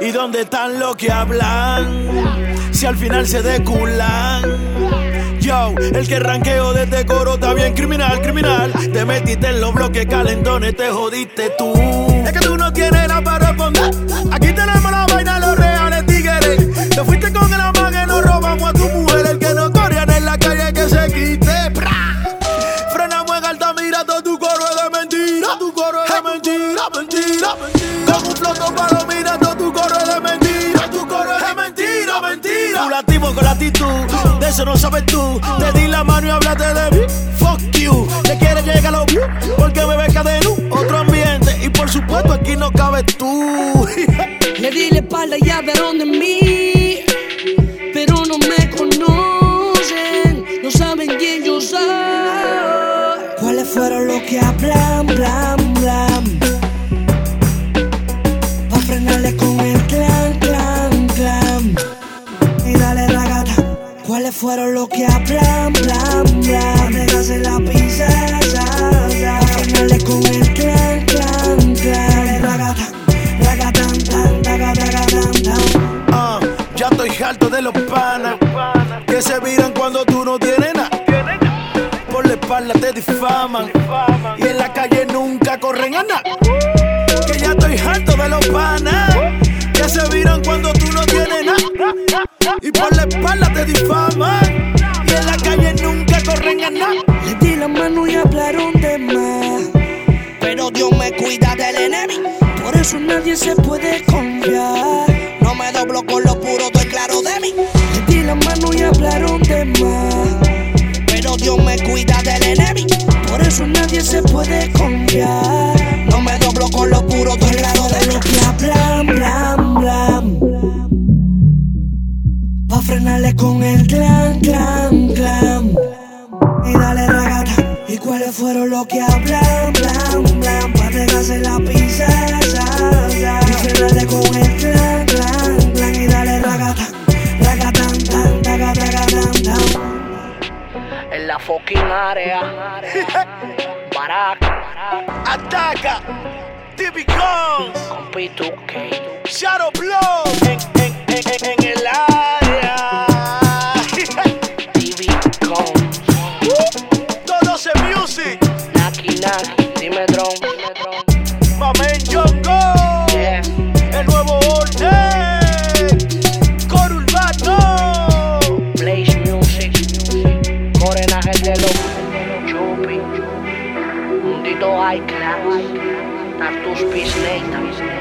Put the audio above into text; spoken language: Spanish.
¿y dónde están los que hablan? Si al final se deculan. Yo, el que ranqueo de este coro está bien criminal, criminal. Te metiste en los bloques calentones, te jodiste tú. Es que tú no tienes la para responder. Aquí tenemos la vaina, los reales tigres. Te fuiste con el amague, nos robamos a tu mujer. El que no corrían en la calle, que se quite. Frenamos en alta, mira todo tu coro es de mentira. Tu coro es de mentira, mentira, mentira. Como un floto para mira todo tu coro es de mentira. Tu coro es de mentira, mentira. Curativo con la actitud, eso no sabes tú. Te di la mano y hablaste de mí. Fuck you, te quieres llegar a los. Porque me ves cadeno, otro ambiente. Y por supuesto aquí no cabes tú. Le di la espalda y hablaron de mí, pero no me conocen, no saben quién yo soy. ¿Cuáles fueron los que hablan, blan, ¿Cuáles fueron los que hablan, blan, blan? Dejarse la pizza, ya, frenarle con el clan, clan, clan. Ah, ya estoy harto de los panas que se viran cuando tú no tienes nada. Por la espalda te difaman y en la calle nunca corren a nada. Que ya estoy harto de los panas que se viran cuando tú no tienes. Y por la espalda te difaman y en la calle nunca corren a nada. Le di la mano y hablaron de más. Pero Dios me cuida del enemigo. Por eso nadie se puede confiar. No me doblo con lo puro, estoy claro de mí. Le di la mano y hablaron de más. Pero Dios me cuida del enemigo. Por eso nadie se puede confiar. No me doblo con lo puro, estoy claro de que hablan, blan, blan. Pa' frenarle con el clan, clan, clan. Y dale ragata. ¿Y cuáles fueron los que hablan, blan, blan? Pa' dejarse la ya. Y frenarle con el clan, clan, clan. Y dale ragata. Ragatan, tan, taga, taga, tan, tan. En la fucking área. Barack. Ataca, TV Guns, Con P2K. Shadow Blow Dime dron. Dime. Mamen Jongo, Yeah. el nuevo orden, coro urbano, Blaze Music, Morenaje de los Chupi, Mundito High Class, Tartus Peace Nate,